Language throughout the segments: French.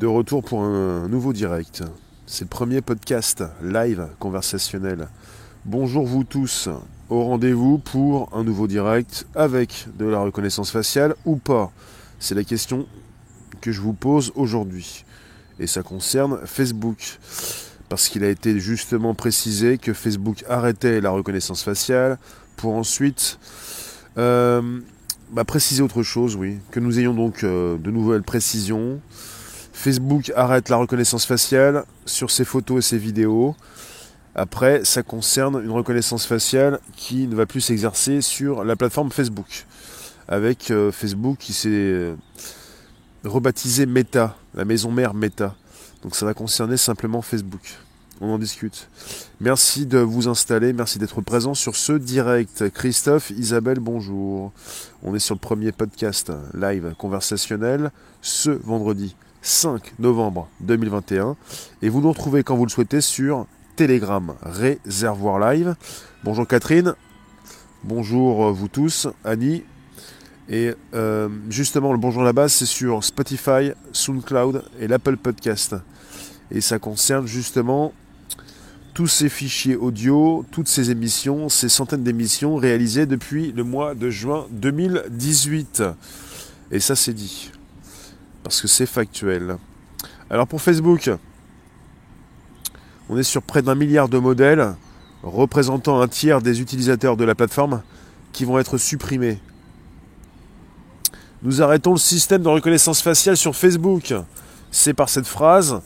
de retour pour un nouveau direct. C'est le premier podcast live conversationnel. Bonjour vous tous, au rendez-vous pour un nouveau direct avec de la reconnaissance faciale ou pas C'est la question que je vous pose aujourd'hui. Et ça concerne Facebook. Parce qu'il a été justement précisé que Facebook arrêtait la reconnaissance faciale pour ensuite euh, bah, préciser autre chose, oui. Que nous ayons donc euh, de nouvelles précisions. Facebook arrête la reconnaissance faciale sur ses photos et ses vidéos. Après, ça concerne une reconnaissance faciale qui ne va plus s'exercer sur la plateforme Facebook. Avec euh, Facebook qui s'est rebaptisé Meta, la maison mère Meta. Donc ça va concerner simplement Facebook. On en discute. Merci de vous installer, merci d'être présent sur ce direct. Christophe, Isabelle, bonjour. On est sur le premier podcast live conversationnel ce vendredi 5 novembre 2021. Et vous nous retrouvez quand vous le souhaitez sur Telegram Réservoir Live. Bonjour Catherine. Bonjour vous tous. Annie, et euh, justement, le bonjour à la base, c'est sur Spotify, SoundCloud et l'Apple Podcast. Et ça concerne justement tous ces fichiers audio, toutes ces émissions, ces centaines d'émissions réalisées depuis le mois de juin 2018. Et ça, c'est dit. Parce que c'est factuel. Alors pour Facebook, on est sur près d'un milliard de modèles représentant un tiers des utilisateurs de la plateforme qui vont être supprimés nous arrêtons le système de reconnaissance faciale sur Facebook. C'est par cette phrase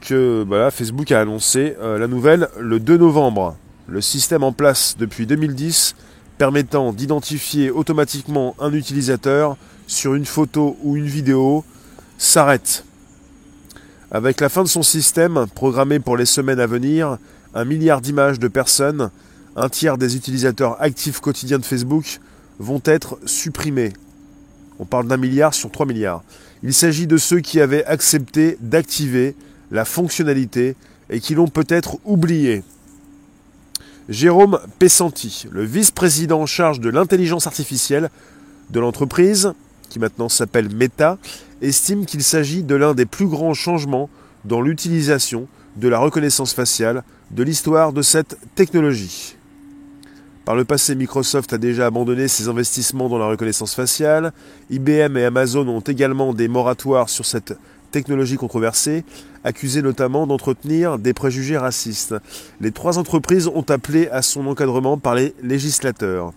que Facebook a annoncé euh, la nouvelle le 2 novembre. Le système en place depuis 2010 permettant d'identifier automatiquement un utilisateur sur une photo ou une vidéo s'arrête. Avec la fin de son système, programmé pour les semaines à venir, un milliard d'images de personnes, un tiers des utilisateurs actifs quotidiens de Facebook, vont être supprimés. On parle d'un milliard sur 3 milliards. Il s'agit de ceux qui avaient accepté d'activer la fonctionnalité et qui l'ont peut-être oublié. Jérôme Pessanti, le vice-président en charge de l'intelligence artificielle de l'entreprise, qui maintenant s'appelle Meta, estime qu'il s'agit de l'un des plus grands changements dans l'utilisation de la reconnaissance faciale de l'histoire de cette technologie. Par le passé, Microsoft a déjà abandonné ses investissements dans la reconnaissance faciale. IBM et Amazon ont également des moratoires sur cette technologie controversée, accusée notamment d'entretenir des préjugés racistes. Les trois entreprises ont appelé à son encadrement par les législateurs.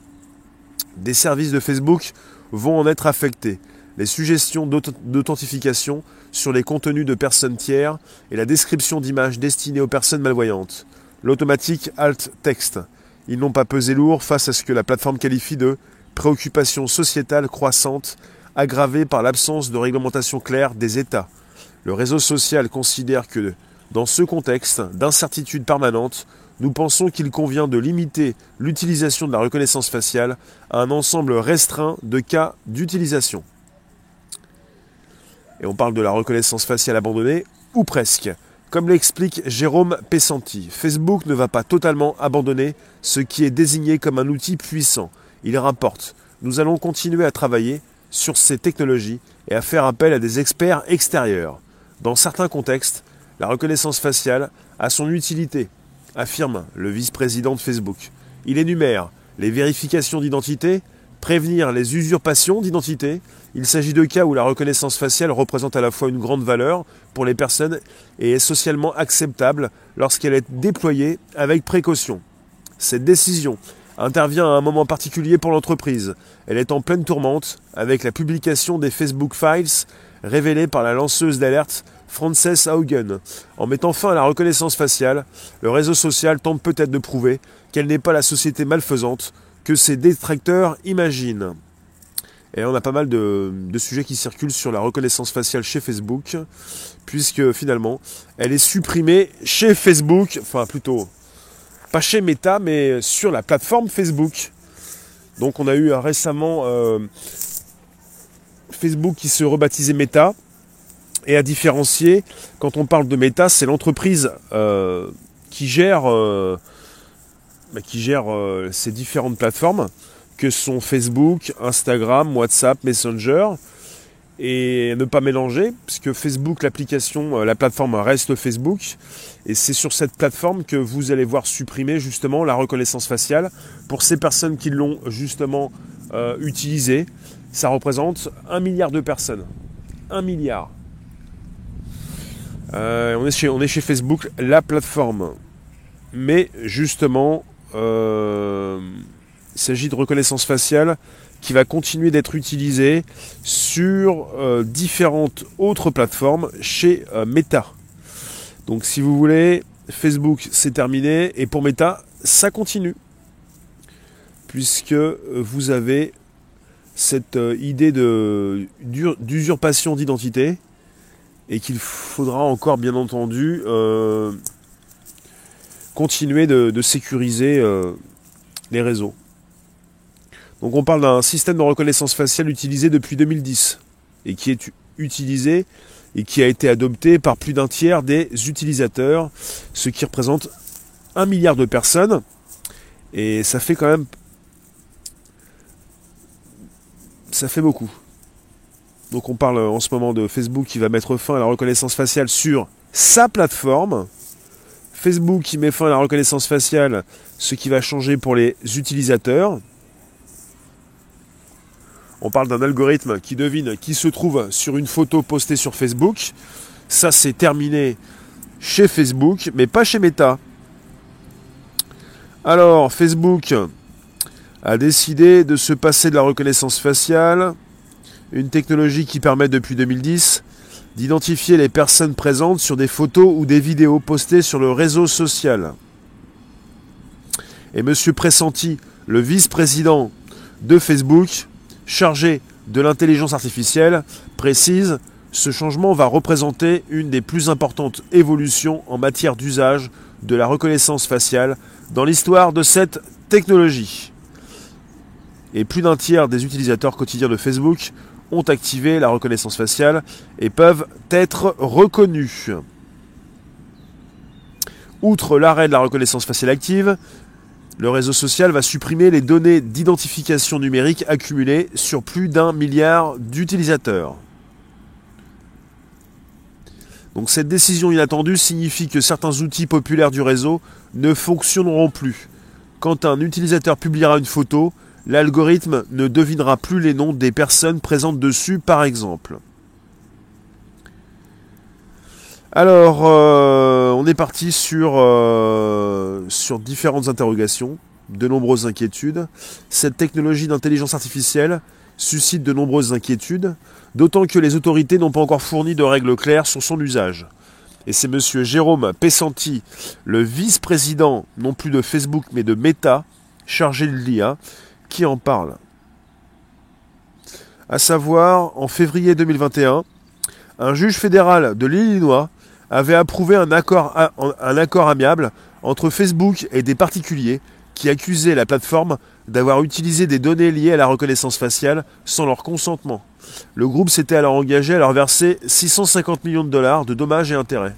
Des services de Facebook vont en être affectés. Les suggestions d'authentification sur les contenus de personnes tiers et la description d'images destinées aux personnes malvoyantes. L'automatique alt text ils n'ont pas pesé lourd face à ce que la plateforme qualifie de préoccupation sociétale croissante aggravée par l'absence de réglementation claire des États. Le réseau social considère que, dans ce contexte d'incertitude permanente, nous pensons qu'il convient de limiter l'utilisation de la reconnaissance faciale à un ensemble restreint de cas d'utilisation. Et on parle de la reconnaissance faciale abandonnée, ou presque. Comme l'explique Jérôme Pessanti, Facebook ne va pas totalement abandonner ce qui est désigné comme un outil puissant. Il rapporte Nous allons continuer à travailler sur ces technologies et à faire appel à des experts extérieurs. Dans certains contextes, la reconnaissance faciale a son utilité, affirme le vice-président de Facebook. Il énumère les vérifications d'identité, prévenir les usurpations d'identité. Il s'agit de cas où la reconnaissance faciale représente à la fois une grande valeur pour les personnes et est socialement acceptable lorsqu'elle est déployée avec précaution. Cette décision intervient à un moment particulier pour l'entreprise. Elle est en pleine tourmente avec la publication des Facebook Files révélées par la lanceuse d'alerte Frances Haugen. En mettant fin à la reconnaissance faciale, le réseau social tente peut-être de prouver qu'elle n'est pas la société malfaisante que ses détracteurs imaginent. Et on a pas mal de, sujets qui circulent sur la reconnaissance faciale chez Facebook, puisque finalement, elle est supprimée chez Facebook, enfin plutôt, pas chez Meta, mais sur la plateforme Facebook. Donc on a eu récemment euh, Facebook qui se rebaptisait Meta, et à différencier, quand on parle de Meta, c'est l'entreprise euh, qui gère... Euh, bah, qui gère euh, ces différentes plateformes que sont Facebook, Instagram, WhatsApp, Messenger. et ne pas mélanger, puisque Facebook, l'application, la plateforme reste Facebook, et c'est sur cette plateforme que vous allez voir supprimer justement la reconnaissance faciale pour ces personnes qui l'ont justement utilisée. Ça représente un milliard de personnes. Un milliard. Euh, on, est chez, Facebook, la plateforme. Mais justement, il s'agit de reconnaissance faciale qui va continuer d'être utilisé sur euh, différentes autres plateformes chez euh, Meta. Donc si vous voulez, Facebook c'est terminé et pour Meta ça continue. Puisque euh, vous avez cette idée d'usurpation d'identité et qu'il faudra encore bien entendu continuer de sécuriser les réseaux. Donc on parle d'un système de reconnaissance faciale utilisé depuis 2010 et qui est utilisé et qui a été adopté par plus d'un tiers des utilisateurs, ce qui représente un milliard de personnes. Et ça fait quand même... Ça fait beaucoup. Donc on parle en ce moment de Facebook qui va mettre fin à la reconnaissance faciale sur sa plateforme. Facebook qui met fin à la reconnaissance faciale, ce qui va changer pour les utilisateurs. On parle d'un algorithme qui devine qui se trouve sur une photo postée sur Facebook. Ça, c'est terminé chez Facebook, mais pas chez Meta. Alors, Facebook a décidé de se passer de la reconnaissance faciale, une technologie qui permet depuis 2010 d'identifier les personnes présentes sur des photos ou des vidéos postées sur le réseau social. Et M. Pressenti, le vice-président de Facebook, chargé de l'intelligence artificielle, précise ce changement va représenter une des plus importantes évolutions en matière d'usage de la reconnaissance faciale dans l'histoire de cette technologie. Et plus d'un tiers des utilisateurs quotidiens de Facebook ont activé la reconnaissance faciale et peuvent être reconnus. Outre l'arrêt de la reconnaissance faciale active, le réseau social va supprimer les données d'identification numérique accumulées sur plus d'un milliard d'utilisateurs. Donc cette décision inattendue signifie que certains outils populaires du réseau ne fonctionneront plus. Quand un utilisateur publiera une photo, l'algorithme ne devinera plus les noms des personnes présentes dessus par exemple. Alors, euh, on est parti sur, euh, sur différentes interrogations, de nombreuses inquiétudes. Cette technologie d'intelligence artificielle suscite de nombreuses inquiétudes, d'autant que les autorités n'ont pas encore fourni de règles claires sur son usage. Et c'est M. Jérôme Pessanti, le vice-président non plus de Facebook mais de Meta, chargé de l'IA, qui en parle. À savoir, en février 2021, un juge fédéral de l'Illinois avait approuvé un accord, un accord amiable entre Facebook et des particuliers qui accusaient la plateforme d'avoir utilisé des données liées à la reconnaissance faciale sans leur consentement. Le groupe s'était alors engagé à leur verser 650 millions de dollars de dommages et intérêts.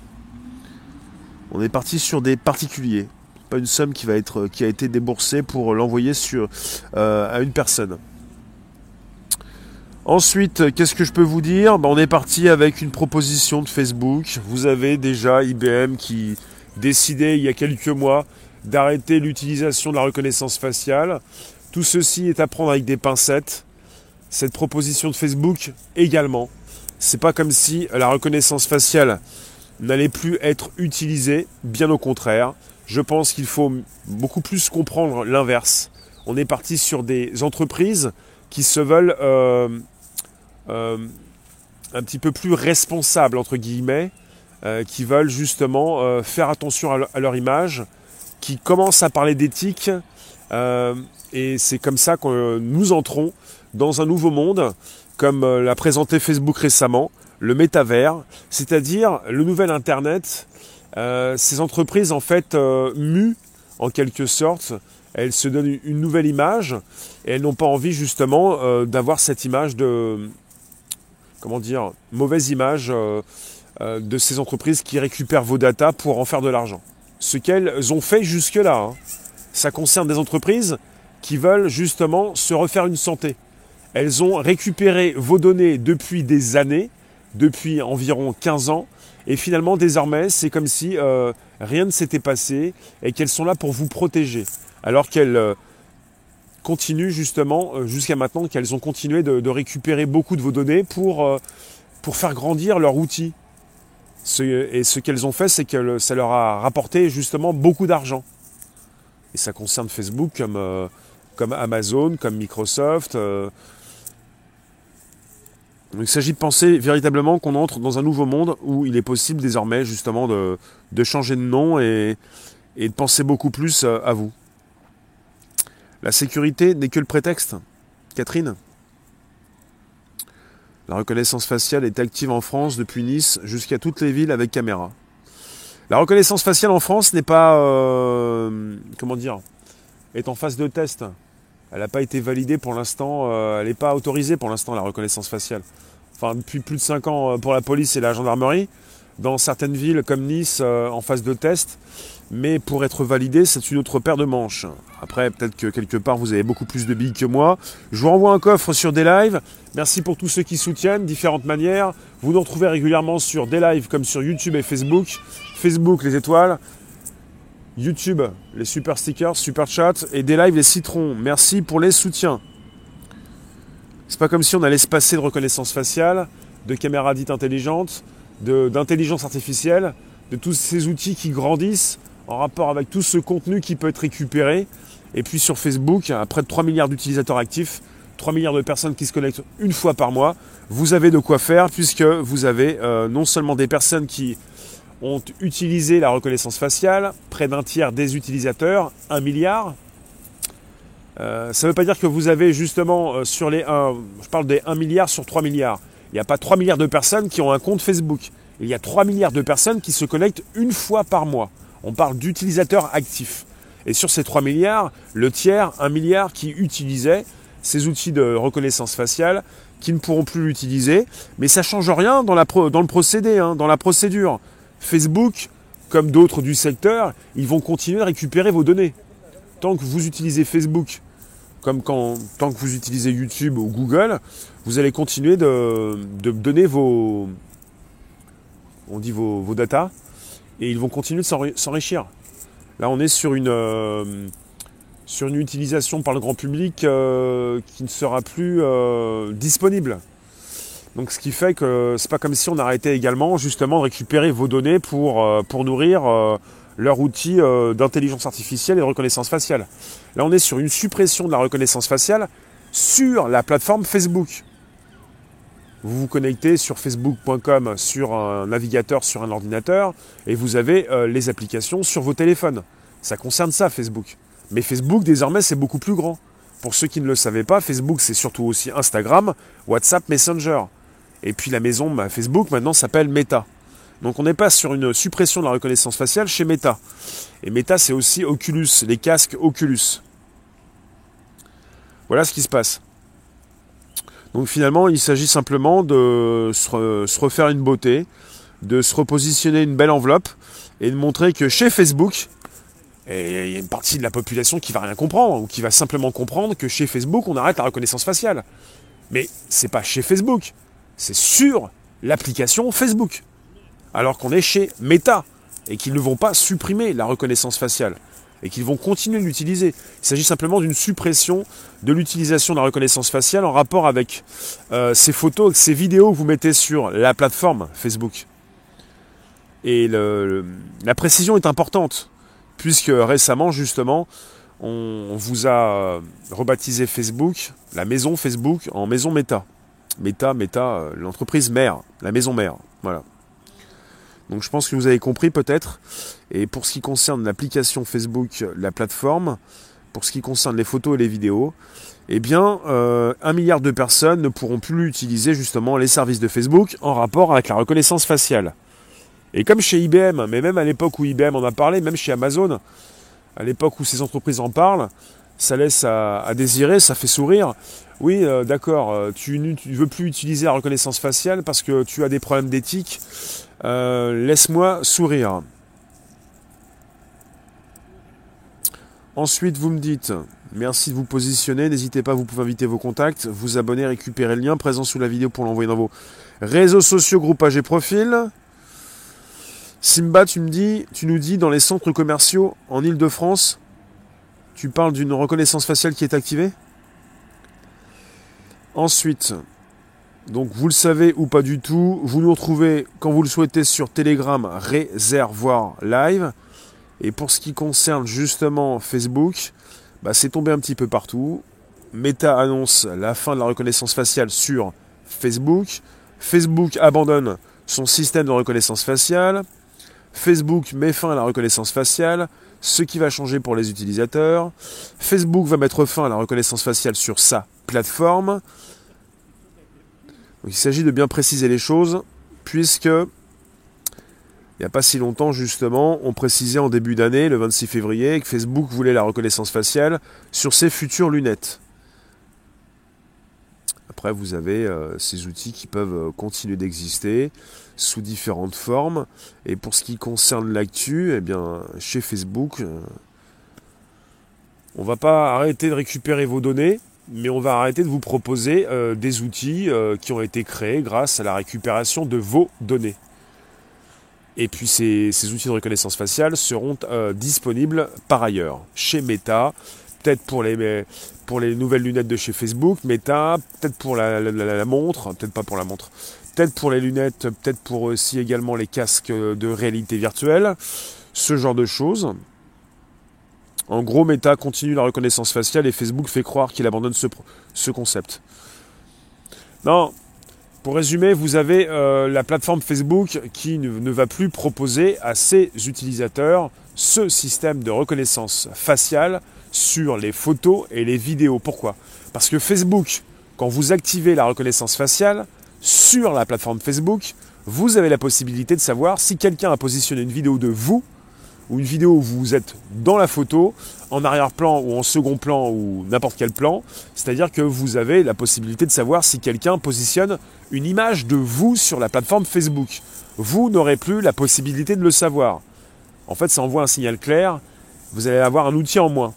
On est parti sur des particuliers, pas une somme qui, va être, qui a été déboursée pour l'envoyer sur, euh, à une personne. Ensuite, qu'est-ce que je peux vous dire? Ben, On est parti avec une proposition de Facebook. Vous avez déjà IBM qui décidait il y a quelques mois d'arrêter l'utilisation de la reconnaissance faciale. Tout ceci est à prendre avec des pincettes. Cette proposition de Facebook également. C'est pas comme si la reconnaissance faciale n'allait plus être utilisée, bien au contraire. Je pense qu'il faut beaucoup plus comprendre l'inverse. On est parti sur des entreprises qui se veulent euh, euh, un petit peu plus responsables, entre guillemets, euh, qui veulent justement faire attention à, leur image, qui commencent à parler d'éthique, et c'est comme ça que nous entrons dans un nouveau monde, comme l'a présenté Facebook récemment, le métavers, c'est-à-dire le nouvel Internet. Ces entreprises, en fait, muent en quelque sorte, elles se donnent une nouvelle image et elles n'ont pas envie justement d'avoir cette image de, comment dire, mauvaise image euh, euh, de ces entreprises qui récupèrent vos datas pour en faire de l'argent. Ce qu'elles ont fait jusque-là. Hein. Ça concerne des entreprises qui veulent justement se refaire une santé. elles ont récupéré vos données depuis des années, depuis environ 15 ans, et finalement désormais c'est comme si euh, rien ne s'était passé et qu'elles sont là pour vous protéger, alors qu'elles euh, continuent justement euh, jusqu'à maintenant qu'elles ont continué de, récupérer beaucoup de vos données pour, pour faire grandir leur outil. et ce qu'elles ont fait, c'est que ça leur a rapporté justement beaucoup d'argent. Et ça concerne Facebook comme, comme Amazon, comme Microsoft. Il s'agit de penser véritablement qu'on entre dans un nouveau monde où il est possible désormais justement de, changer de nom et, de penser beaucoup plus à vous. La sécurité n'est que le prétexte. Catherine? La reconnaissance faciale est active en France depuis Nice jusqu'à toutes les villes avec caméra. La reconnaissance faciale en France n'est pas, euh, comment dire, est en phase de test. Elle n'a pas été validée pour l'instant, euh, elle n'est pas autorisée pour l'instant la reconnaissance faciale. Enfin, depuis plus de 5 ans euh, pour la police et la gendarmerie, dans certaines villes comme Nice euh, en phase de test, mais pour être validé, c'est une autre paire de manches. Après, peut-être que quelque part vous avez beaucoup plus de billes que moi. Je vous renvoie un coffre sur des lives. Merci pour tous ceux qui soutiennent, différentes manières. Vous nous retrouvez régulièrement sur des lives comme sur YouTube et Facebook. Facebook, les étoiles. YouTube, les super stickers, super chats et des lives les citrons. Merci pour les soutiens. C'est pas comme si on allait se passer de reconnaissance faciale, de caméras dites intelligentes, d'intelligence artificielle, de tous ces outils qui grandissent en rapport avec tout ce contenu qui peut être récupéré. Et puis sur Facebook, à près de 3 milliards d'utilisateurs actifs, 3 milliards de personnes qui se connectent une fois par mois, vous avez de quoi faire puisque vous avez euh, non seulement des personnes qui ont utilisé la reconnaissance faciale, près d'un tiers des utilisateurs, un milliard. Euh, ça ne veut pas dire que vous avez justement euh, sur les 1, je parle des 1 milliard sur 3 milliards. Il n'y a pas 3 milliards de personnes qui ont un compte Facebook. Il y a 3 milliards de personnes qui se connectent une fois par mois. On parle d'utilisateurs actifs. Et sur ces 3 milliards, le tiers, 1 milliard qui utilisait ces outils de reconnaissance faciale qui ne pourront plus l'utiliser. Mais ça ne change rien dans, le procédé, hein, dans la procédure. Facebook, comme d'autres du secteur, ils vont continuer à récupérer vos données. Tant que vous utilisez Facebook, comme quand, tant que vous utilisez YouTube ou Google, vous allez continuer de, donner vos, on dit vos, datas, et ils vont continuer de s'enrichir. Là, on est sur une, euh, sur une utilisation par le grand public euh, qui ne sera plus euh, disponible. Donc ce qui fait que c'est pas comme si on arrêtait également justement de récupérer vos données pour, euh, pour nourrir euh, leur outil euh, d'intelligence artificielle et de reconnaissance faciale. Là on est sur une suppression de la reconnaissance faciale sur la plateforme Facebook. Vous vous connectez sur facebook.com sur un navigateur, sur un ordinateur, et vous avez les applications sur vos téléphones. Ça concerne ça, Facebook. Mais Facebook, désormais, c'est beaucoup plus grand. Pour ceux qui ne le savaient pas, Facebook, c'est surtout aussi Instagram, WhatsApp, Messenger. Et puis la maison bah, Facebook maintenant s'appelle Meta. Donc on n'est pas sur une suppression de la reconnaissance faciale chez Meta. Et Meta c'est aussi Oculus, les casques Oculus. Voilà ce qui se passe. Donc finalement il s'agit simplement de se refaire une beauté, de se repositionner une belle enveloppe et de montrer que chez Facebook, et il y a une partie de la population qui va rien comprendre, ou qui va simplement comprendre que chez Facebook, on arrête la reconnaissance faciale. Mais c'est pas chez Facebook c'est sur l'application Facebook. Alors qu'on est chez Meta et qu'ils ne vont pas supprimer la reconnaissance faciale et qu'ils vont continuer de l'utiliser. Il s'agit simplement d'une suppression de l'utilisation de la reconnaissance faciale en rapport avec euh, ces photos, ces vidéos que vous mettez sur la plateforme Facebook. Et la précision est importante, puisque récemment, justement, on vous a rebaptisé Facebook, la maison Facebook, en maison Meta. Meta, Meta, euh, l'entreprise mère, la maison mère. Voilà. Donc je pense que vous avez compris peut-être. Et pour ce qui concerne l'application Facebook, la plateforme, pour ce qui concerne les photos et les vidéos, eh bien, euh, un milliard de personnes ne pourront plus utiliser justement les services de Facebook en rapport avec la reconnaissance faciale. Et comme chez IBM, mais même à l'époque où IBM en a parlé, même chez Amazon, à l'époque où ces entreprises en parlent, ça laisse à désirer, ça fait sourire. Oui, euh, d'accord, euh, tu ne veux plus utiliser la reconnaissance faciale parce que tu as des problèmes d'éthique. Euh, laisse-moi sourire. Ensuite, vous me dites merci de vous positionner. N'hésitez pas, vous pouvez inviter vos contacts, vous abonner, récupérer le lien présent sous la vidéo pour l'envoyer dans vos réseaux sociaux, groupages et profils. Simba, tu tu nous dis dans les centres commerciaux en Ile-de-France, tu parles d'une reconnaissance faciale qui est activée? Ensuite, donc vous le savez ou pas du tout, vous nous retrouvez quand vous le souhaitez sur Telegram Réservoir Live. Et pour ce qui concerne justement Facebook, bah, c'est tombé un petit peu partout. Meta annonce la fin de la reconnaissance faciale sur Facebook. Facebook abandonne son système de reconnaissance faciale. Facebook met fin à la reconnaissance faciale, ce qui va changer pour les utilisateurs. Facebook va mettre fin à la reconnaissance faciale sur sa plateforme. il s'agit de bien préciser les choses, puisque il n'y a pas si longtemps, justement, on précisait en début d'année, le 26 février, que Facebook voulait la reconnaissance faciale sur ses futures lunettes. Après, vous avez euh, ces outils qui peuvent euh, continuer d'exister sous différentes formes. Et pour ce qui concerne l'actu, eh bien, chez Facebook, euh, on ne va pas arrêter de récupérer vos données, mais on va arrêter de vous proposer des outils qui ont été créés grâce à la récupération de vos données. Et puis ces, outils de reconnaissance faciale seront euh, disponibles par ailleurs chez Meta, peut-être pour les, pour les nouvelles lunettes de chez Facebook, Meta, peut-être pour la, montre, peut-être pas pour la montre, peut-être pour les lunettes, peut-être pour aussi également les casques de réalité virtuelle, ce genre de choses. En gros, Meta continue la reconnaissance faciale et Facebook fait croire qu'il abandonne ce, ce concept. Non, pour résumer, vous avez euh, la plateforme Facebook qui ne, va plus proposer à ses utilisateurs ce système de reconnaissance faciale sur les photos et les vidéos. Pourquoi? Parce que Facebook, quand vous activez la reconnaissance faciale sur la plateforme Facebook, vous avez la possibilité de savoir si quelqu'un a positionné une vidéo de vous ou une vidéo où vous êtes dans la photo, en arrière-plan ou en second plan ou n'importe quel plan. C'est-à-dire que vous avez la possibilité de savoir si quelqu'un positionne une image de vous sur la plateforme Facebook. Vous n'aurez plus la possibilité de le savoir. En fait, ça envoie un signal clair. Vous allez avoir un outil en moins.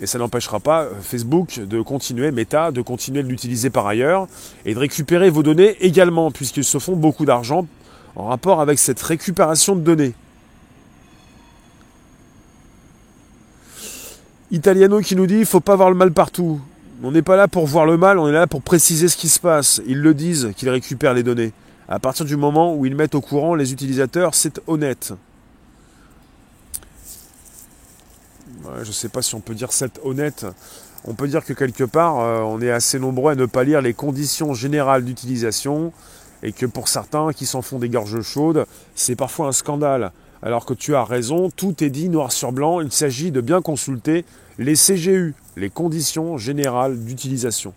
Et ça n'empêchera pas euh, Facebook de continuer, Meta, de continuer de l'utiliser par ailleurs et de récupérer vos données également, puisqu'ils se font beaucoup d'argent en rapport avec cette récupération de données. Italiano qui nous dit il faut pas voir le mal partout. On n'est pas là pour voir le mal, on est là pour préciser ce qui se passe. Ils le disent qu'ils récupèrent les données. À partir du moment où ils mettent au courant les utilisateurs, c'est honnête. je ne sais pas si on peut dire c'est honnête. On peut dire que quelque part, euh, on est assez nombreux à ne pas lire les conditions générales d'utilisation et que pour certains qui s'en font des gorges chaudes, c'est parfois un scandale alors que tu as raison, tout est dit noir sur blanc, il s'agit de bien consulter les CGU, les conditions générales d'utilisation,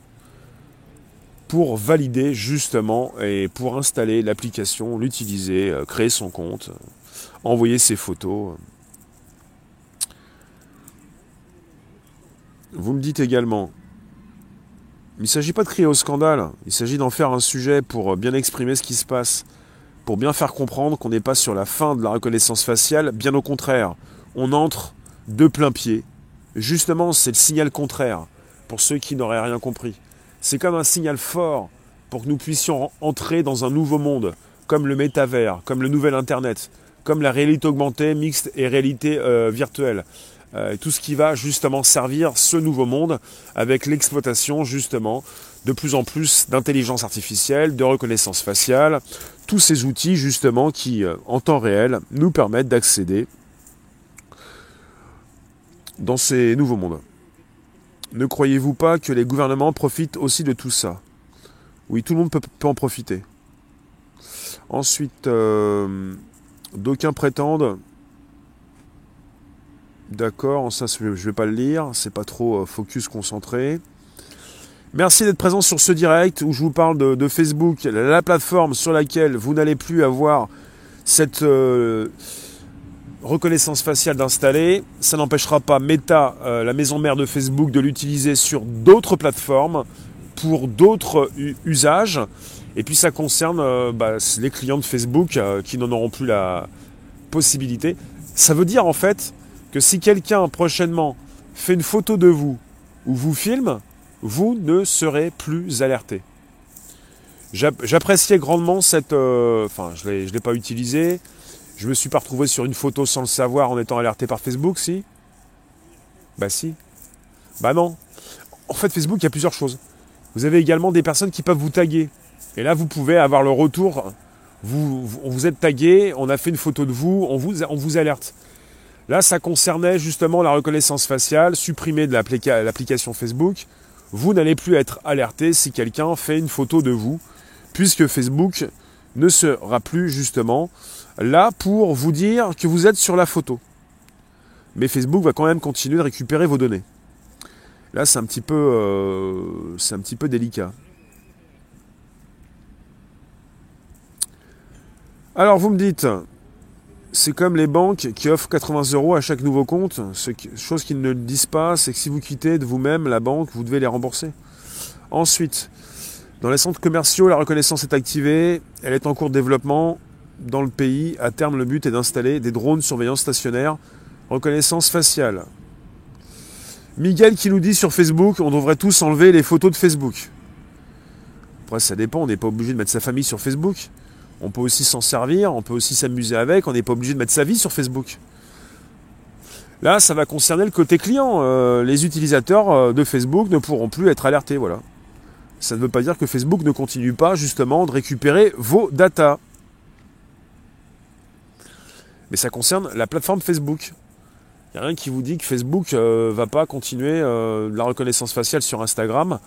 pour valider justement et pour installer l'application, l'utiliser, euh, créer son compte, envoyer ses photos. Vous me dites également, il ne s'agit pas de crier au scandale, il s'agit d'en faire un sujet pour bien exprimer ce qui se passe pour bien faire comprendre qu'on n'est pas sur la fin de la reconnaissance faciale, bien au contraire, on entre de plein pied. Justement, c'est le signal contraire pour ceux qui n'auraient rien compris. C'est comme un signal fort pour que nous puissions entrer dans un nouveau monde, comme le métavers, comme le nouvel Internet, comme la réalité augmentée, mixte et réalité euh, virtuelle. Euh, tout ce qui va justement servir ce nouveau monde avec l'exploitation justement de plus en plus d'intelligence artificielle, de reconnaissance faciale, tous ces outils justement qui euh, en temps réel nous permettent d'accéder dans ces nouveaux mondes. Ne croyez-vous pas que les gouvernements profitent aussi de tout ça? Oui, tout le monde peut, en profiter. Ensuite, euh, d'aucuns prétendent D'accord, ça je vais pas le lire, c'est pas trop euh, focus concentré. Merci d'être présent sur ce direct où je vous parle de, Facebook, la plateforme sur laquelle vous n'allez plus avoir cette euh, reconnaissance faciale d'installer. Ça n'empêchera pas Meta, euh, la maison mère de Facebook, de l'utiliser sur d'autres plateformes pour d'autres usages. Et puis ça concerne bah, les clients de Facebook qui n'en auront plus la possibilité. Ça veut dire en fait que si quelqu'un prochainement fait une photo de vous ou vous filme, vous ne serez plus alerté. J'appréciais grandement cette... Euh, enfin, je ne l'ai pas utilisé. Je me suis pas retrouvé sur une photo sans le savoir en étant alerté par Facebook, si? Bah si. Bah non. En fait, Facebook, il y a plusieurs choses. Vous avez également des personnes qui peuvent vous taguer. Et là, vous pouvez avoir le retour. Vous, on vous êtes tagué, on a fait une photo de vous, on vous, on vous alerte. Là, ça concernait justement la reconnaissance faciale, supprimer de l'application Facebook. Vous n'allez plus être alerté si quelqu'un fait une photo de vous, puisque Facebook ne sera plus justement là pour vous dire que vous êtes sur la photo. Mais Facebook va quand même continuer de récupérer vos données. Là, c'est un petit peu, euh, c'est un peu délicat. Alors, vous me dites, c'est comme les banques qui offrent 80 euros à chaque nouveau compte. Chose qu'ils ne disent pas, c'est que si vous quittez de vous-même la banque, vous devez les rembourser. Ensuite, dans les centres commerciaux, la reconnaissance est activée. Elle est en cours de développement dans le pays. À terme, le but est d'installer des drones surveillance stationnaire, reconnaissance faciale. Miguel qui nous dit sur Facebook, on devrait tous enlever les photos de Facebook. Après, ça dépend, on n'est pas obligé de mettre sa famille sur Facebook. On peut aussi s'en servir, on peut aussi s'amuser avec, on n'est pas obligé de mettre sa vie sur Facebook. Là, ça va concerner le côté client. Euh, les utilisateurs euh, de Facebook ne pourront plus être alertés, voilà. Ça ne veut pas dire que Facebook ne continue pas justement de récupérer vos datas. Mais ça concerne la plateforme Facebook. Il n'y a rien qui vous dit que Facebook ne euh, va pas continuer la reconnaissance faciale sur Instagram,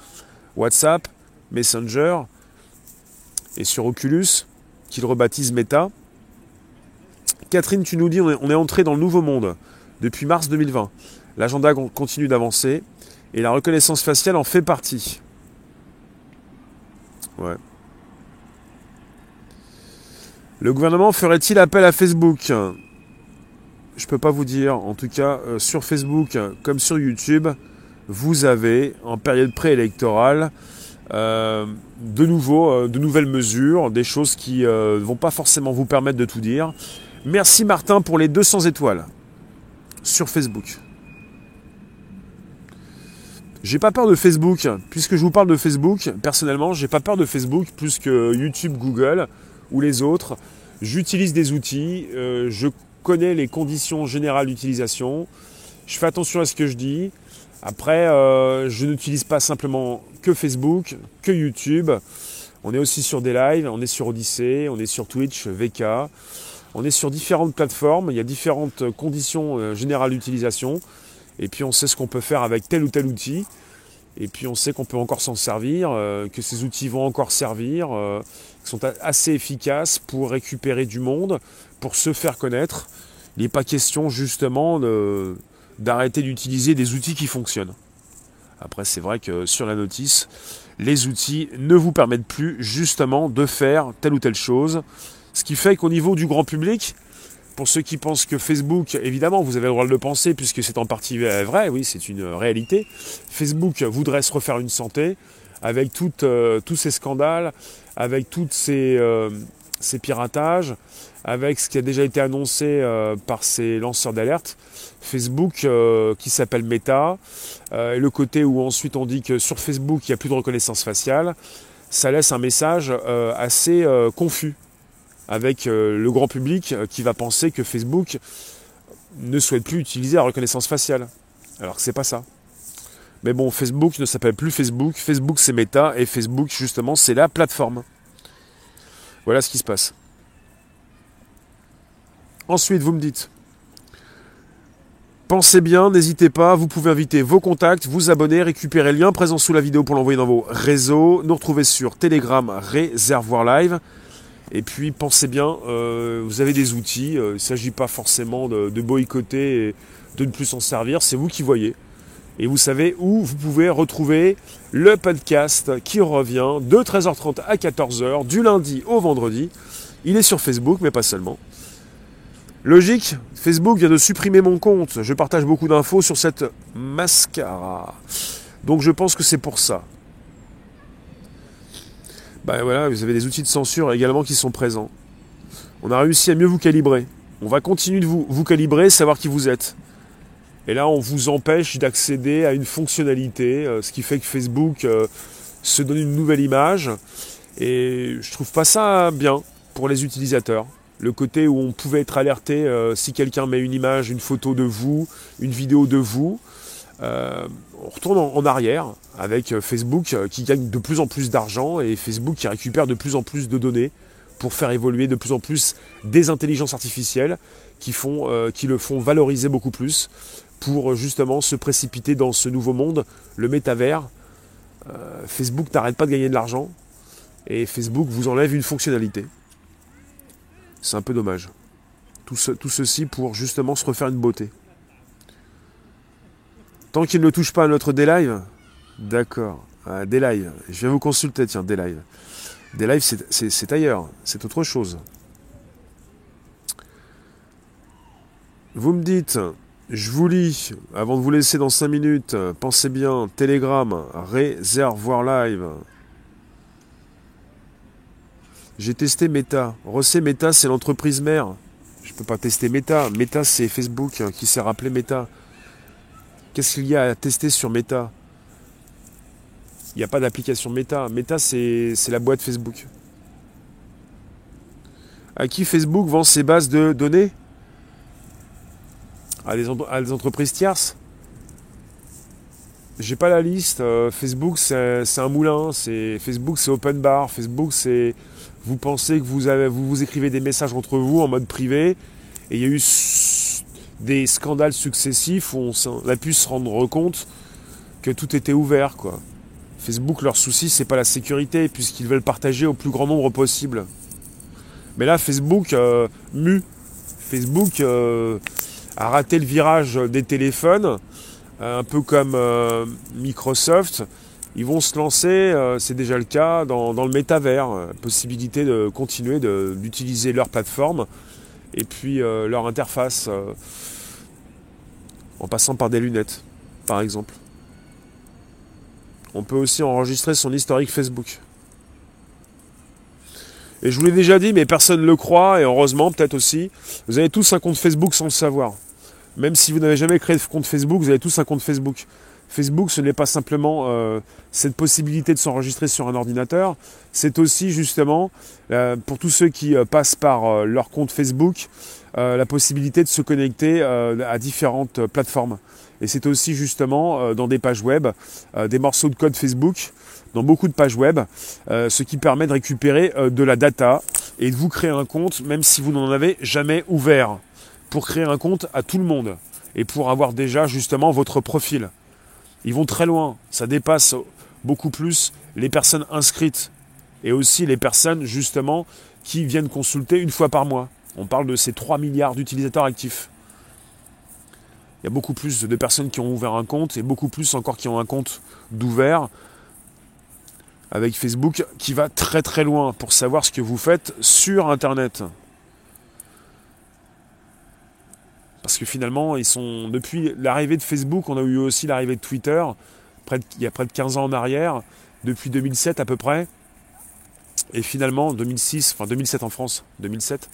WhatsApp, Messenger et sur Oculus qu'il rebaptise Meta. Catherine, tu nous dis, on est entré dans le nouveau monde depuis mars 2020. L'agenda continue d'avancer et la reconnaissance faciale en fait partie. Ouais. Le gouvernement ferait-il appel à Facebook? Je peux pas vous dire. En tout cas, euh, sur Facebook comme sur YouTube, vous avez en période préélectorale euh, de euh, de nouvelles mesures, des choses qui ne vont pas forcément vous permettre de tout dire. Merci Martin pour les 200 étoiles sur Facebook. J'ai pas peur de Facebook, puisque je vous parle de Facebook, personnellement, j'ai pas peur de Facebook plus que YouTube, Google ou les autres. J'utilise des outils, je connais les conditions générales d'utilisation, je fais attention à ce que je dis. Après, je n'utilise pas simplement que Facebook, que YouTube. On est aussi sur des lives, on est sur Odyssey, on est sur Twitch, VK. On est sur différentes plateformes, il y a différentes conditions euh, générales d'utilisation. Et puis on sait ce qu'on peut faire avec tel ou tel outil. Et puis on sait qu'on peut encore s'en servir, euh, que ces outils vont encore servir, euh, sont assez efficaces pour récupérer du monde, pour se faire connaître. Il n'est pas question justement d'arrêter d'utiliser des outils qui fonctionnent. Après, c'est vrai que sur la notice, les outils ne vous permettent plus justement de faire telle ou telle chose. Ce qui fait qu'au niveau du grand public, pour ceux qui pensent que Facebook, évidemment, vous avez le droit de le penser puisque c'est en partie vrai, oui, c'est une réalité. Facebook voudrait se refaire une santé avec euh, tous ces scandales, avec tous ces, euh, ces piratages, avec ce qui a déjà été annoncé euh, par ces lanceurs d'alerte, Facebook qui s'appelle Meta, et le côté où ensuite on dit que sur Facebook il n'y a plus de reconnaissance faciale, ça laisse un message assez confus avec le grand public qui va penser que Facebook ne souhaite plus utiliser la reconnaissance faciale, alors que c'est pas ça. Mais bon, Facebook ne s'appelle plus Facebook, Facebook c'est Meta, et Facebook justement c'est la plateforme. Voilà ce qui se passe. Ensuite, vous me dites, pensez bien, n'hésitez pas, vous pouvez inviter vos contacts, vous abonner, récupérer le lien présent sous la vidéo pour l'envoyer dans vos réseaux, nous retrouver sur Telegram Réservoir Live. Et puis pensez bien, euh, vous avez des outils, euh, il ne s'agit pas forcément de, boycotter et de ne plus s'en servir, c'est vous qui voyez. Et vous savez où vous pouvez retrouver le podcast qui revient de 13h30 à 14h, du lundi au vendredi. Il est sur Facebook, mais pas seulement. Logique, Facebook vient de supprimer mon compte. Je partage beaucoup d'infos sur cette mascara. Donc je pense que c'est pour ça. Ben voilà, vous avez des outils de censure également qui sont présents. On a réussi à mieux vous calibrer. On va continuer de vous, vous calibrer, savoir qui vous êtes. Et là, on vous empêche d'accéder à une fonctionnalité, ce qui fait que Facebook se donne une nouvelle image. Et je trouve pas ça bien pour les utilisateurs. Le côté où on pouvait être alerté si quelqu'un met une image, une photo de vous, une vidéo de vous. On retourne en, arrière avec Facebook qui gagne de plus en plus d'argent et Facebook qui récupère de plus en plus de données pour faire évoluer de plus en plus des intelligences artificielles qui, euh, le font valoriser beaucoup plus pour euh, justement se précipiter dans ce nouveau monde, le métavers. Euh, Facebook n'arrête pas de gagner de l'argent et Facebook vous enlève une fonctionnalité. C'est un peu dommage. Tout, ceci pour justement se refaire une beauté. Tant qu'il ne touche pas à notre D-Live, d'accord. Ah, D-Live, je viens vous consulter, tiens, D-Live. Des lives, c'est ailleurs, c'est autre chose. Vous me dites, je vous lis, avant de vous laisser dans 5 minutes, pensez bien, Telegram, réservoir live. J'ai testé Meta. Recé Meta, c'est l'entreprise mère. Je ne peux pas tester Meta. Meta, c'est Facebook hein, qui s'est rappelé Meta. Qu'est-ce qu'il y a à tester sur Meta? Il n'y a pas d'application Meta. Meta, c'est la boîte Facebook. À qui Facebook vend ses bases de données? À des, entreprises tierces? J'ai pas la liste. Euh, Facebook, c'est un moulin. Facebook, c'est open bar. Facebook, c'est vous pensez que vous, avez, vous vous écrivez des messages entre vous en mode privé. Et il y a eu des scandales successifs où on, a pu se rendre compte que tout était ouvert, quoi. Facebook, leur souci, c'est pas la sécurité, puisqu'ils veulent partager au plus grand nombre possible. Mais là, Facebook euh, mu. Facebook euh, a raté le virage des téléphones, euh, un peu comme Microsoft. Ils vont se lancer, c'est déjà le cas, dans, le métavers. possibilité de continuer d'utiliser leur plateforme et puis leur interface en passant par des lunettes, par exemple. On peut aussi enregistrer son historique Facebook. Et je vous l'ai déjà dit, mais personne ne le croit, et heureusement peut-être aussi, vous avez tous un compte Facebook sans le savoir. Même si vous n'avez jamais créé de compte Facebook, vous avez tous un compte Facebook. Facebook, ce n'est pas simplement euh, cette possibilité de s'enregistrer sur un ordinateur, c'est aussi justement, euh, pour tous ceux qui euh, passent par leur compte Facebook, la possibilité de se connecter à différentes plateformes. Et c'est aussi justement dans des pages web, des morceaux de code Facebook, dans beaucoup de pages web, ce qui permet de récupérer de la data et de vous créer un compte même si vous n'en avez jamais ouvert. Pour créer un compte à tout le monde et pour avoir déjà justement votre profil. Ils vont très loin, ça dépasse beaucoup plus les personnes inscrites et aussi les personnes justement qui viennent consulter une fois par mois. On parle de ces 3 milliards d'utilisateurs actifs. Il y a beaucoup plus de personnes qui ont ouvert un compte et beaucoup plus encore qui ont un compte d'ouvert avec Facebook qui va très très loin pour savoir ce que vous faites sur Internet. Parce que finalement, ils sont depuis l'arrivée de Facebook, on a eu aussi l'arrivée de Twitter, il y a près de 15 ans en arrière, depuis 2007 à peu près. Et finalement, 2006, enfin 2007 en France, 2007.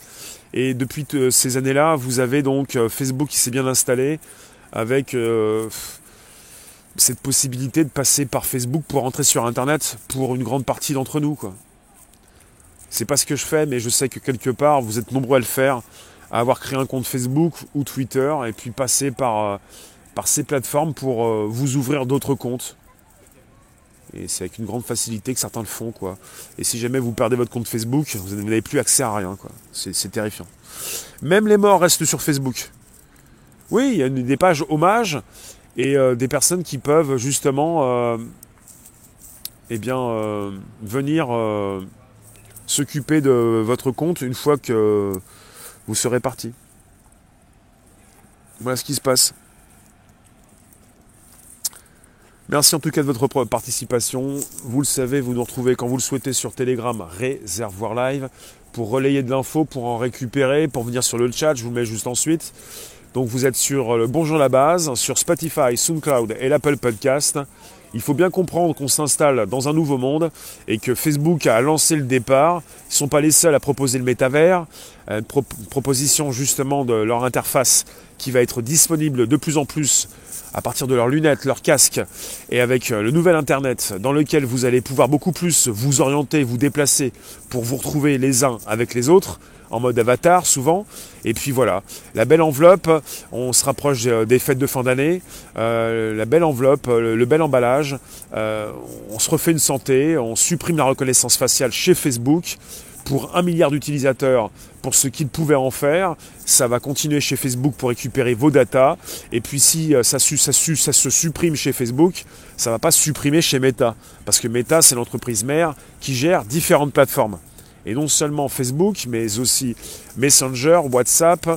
Et depuis ces années-là, vous avez donc euh, Facebook qui s'est bien installé avec euh, cette possibilité de passer par Facebook pour entrer sur Internet pour une grande partie d'entre nous. Quoi. C'est pas ce que je fais, mais je sais que quelque part, vous êtes nombreux à le faire, à avoir créé un compte Facebook ou Twitter et puis passer par, euh, par ces plateformes pour vous ouvrir d'autres comptes. Et c'est avec une grande facilité que certains le font, quoi. Et si jamais vous perdez votre compte Facebook, vous n'avez plus accès à rien, quoi. C'est terrifiant. Même les morts restent sur Facebook. Oui, il y a des pages hommages et euh, des personnes qui peuvent justement, euh, eh bien, euh, venir s'occuper de votre compte une fois que vous serez parti. Voilà ce qui se passe. Merci en tout cas de votre participation. Vous le savez, vous nous retrouvez quand vous le souhaitez sur Telegram Réservoir Live pour relayer de l'info, pour en récupérer, pour venir sur le chat. Je vous mets juste ensuite. Donc vous êtes sur le Bonjour la base, sur Spotify, SoundCloud et l'Apple Podcast. Il faut bien comprendre qu'on s'installe dans un nouveau monde et que Facebook a lancé le départ. Ils ne sont pas les seuls à proposer le métavers, une proposition justement de leur interface qui va être disponible de plus en plus à partir de leurs lunettes, leurs casques et avec le nouvel Internet dans lequel vous allez pouvoir beaucoup plus vous orienter, vous déplacer pour vous retrouver les uns avec les autres en mode avatar souvent. Et puis voilà, la belle enveloppe, on se rapproche des fêtes de fin d'année, euh, la belle enveloppe, le, bel emballage, euh, on se refait une santé, on supprime la reconnaissance faciale chez Facebook pour un milliard d'utilisateurs pour ce qu'ils pouvaient en faire. Ça va continuer chez Facebook pour récupérer vos datas. Et puis si euh, ça, ça, ça se supprime chez Facebook, ça ne va pas se supprimer chez Meta. Parce que Meta, c'est l'entreprise mère qui gère différentes plateformes et non seulement Facebook, mais aussi Messenger, WhatsApp,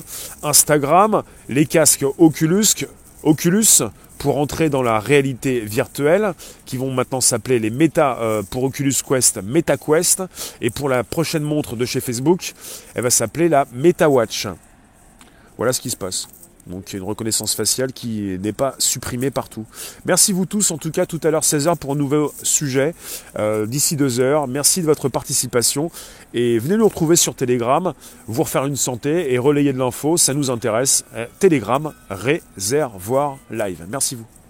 Instagram, les casques Oculus, Oculus pour entrer dans la réalité virtuelle, qui vont maintenant s'appeler les Meta euh, pour Oculus Quest, MetaQuest, et pour la prochaine montre de chez Facebook, elle va s'appeler la MetaWatch. Voilà ce qui se passe. Donc une reconnaissance faciale qui n'est pas supprimée partout. Merci vous tous, en tout cas tout à l'heure 16h pour un nouveau sujet, euh, d'ici 2 heures. Merci de votre participation et venez nous retrouver sur Telegram, vous refaire une santé et relayer de l'info, ça nous intéresse. Euh, Telegram, réservoir live. Merci vous.